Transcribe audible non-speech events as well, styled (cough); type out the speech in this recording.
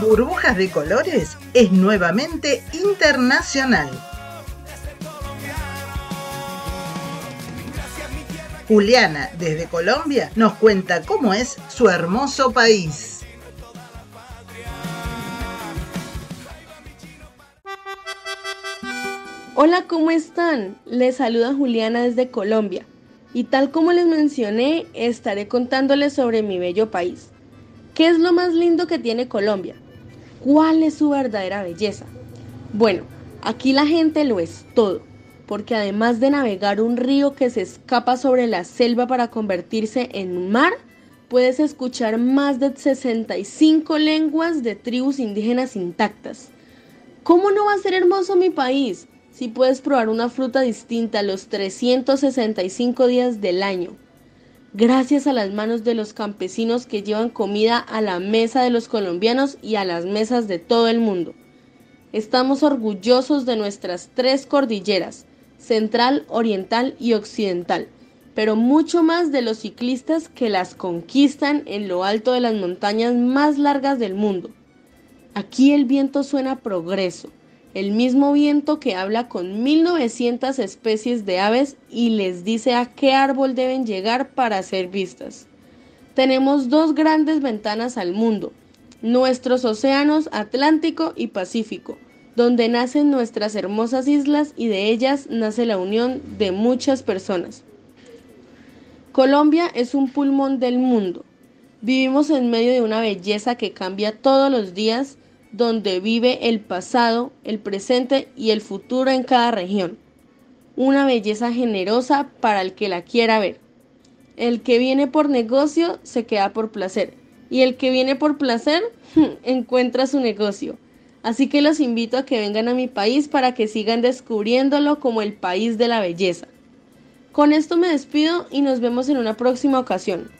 Burbujas de Colores es nuevamente internacional. Juliana, desde Colombia, nos cuenta cómo es su hermoso país. Hola, ¿cómo están? Les saluda Juliana desde Colombia. Y tal como les mencioné, estaré contándoles sobre mi bello país. ¿Qué es lo más lindo que tiene Colombia? ¿Cuál es su verdadera belleza? Bueno, aquí la gente lo es todo, porque además de navegar un río que se escapa sobre la selva para convertirse en un mar, puedes escuchar más de 65 lenguas de tribus indígenas intactas. ¿Cómo no va a ser hermoso mi país? si puedes probar una fruta distinta los 365 días del año. Gracias a las manos de los campesinos que llevan comida a la mesa de los colombianos y a las mesas de todo el mundo. Estamos orgullosos de nuestras tres cordilleras, central, oriental y occidental, pero mucho más de los ciclistas que las conquistan en lo alto de las montañas más largas del mundo. Aquí el viento suena progreso el mismo viento que habla con 1900 especies de aves y les dice a qué árbol deben llegar para ser vistas. Tenemos dos grandes ventanas al mundo, nuestros océanos Atlántico y Pacífico, donde nacen nuestras hermosas islas y de ellas nace la unión de muchas personas. Colombia es un pulmón del mundo. Vivimos en medio de una belleza que cambia todos los días donde vive el pasado, el presente y el futuro en cada región. Una belleza generosa para el que la quiera ver. El que viene por negocio se queda por placer y el que viene por placer (laughs) encuentra su negocio. Así que los invito a que vengan a mi país para que sigan descubriéndolo como el país de la belleza. Con esto me despido y nos vemos en una próxima ocasión.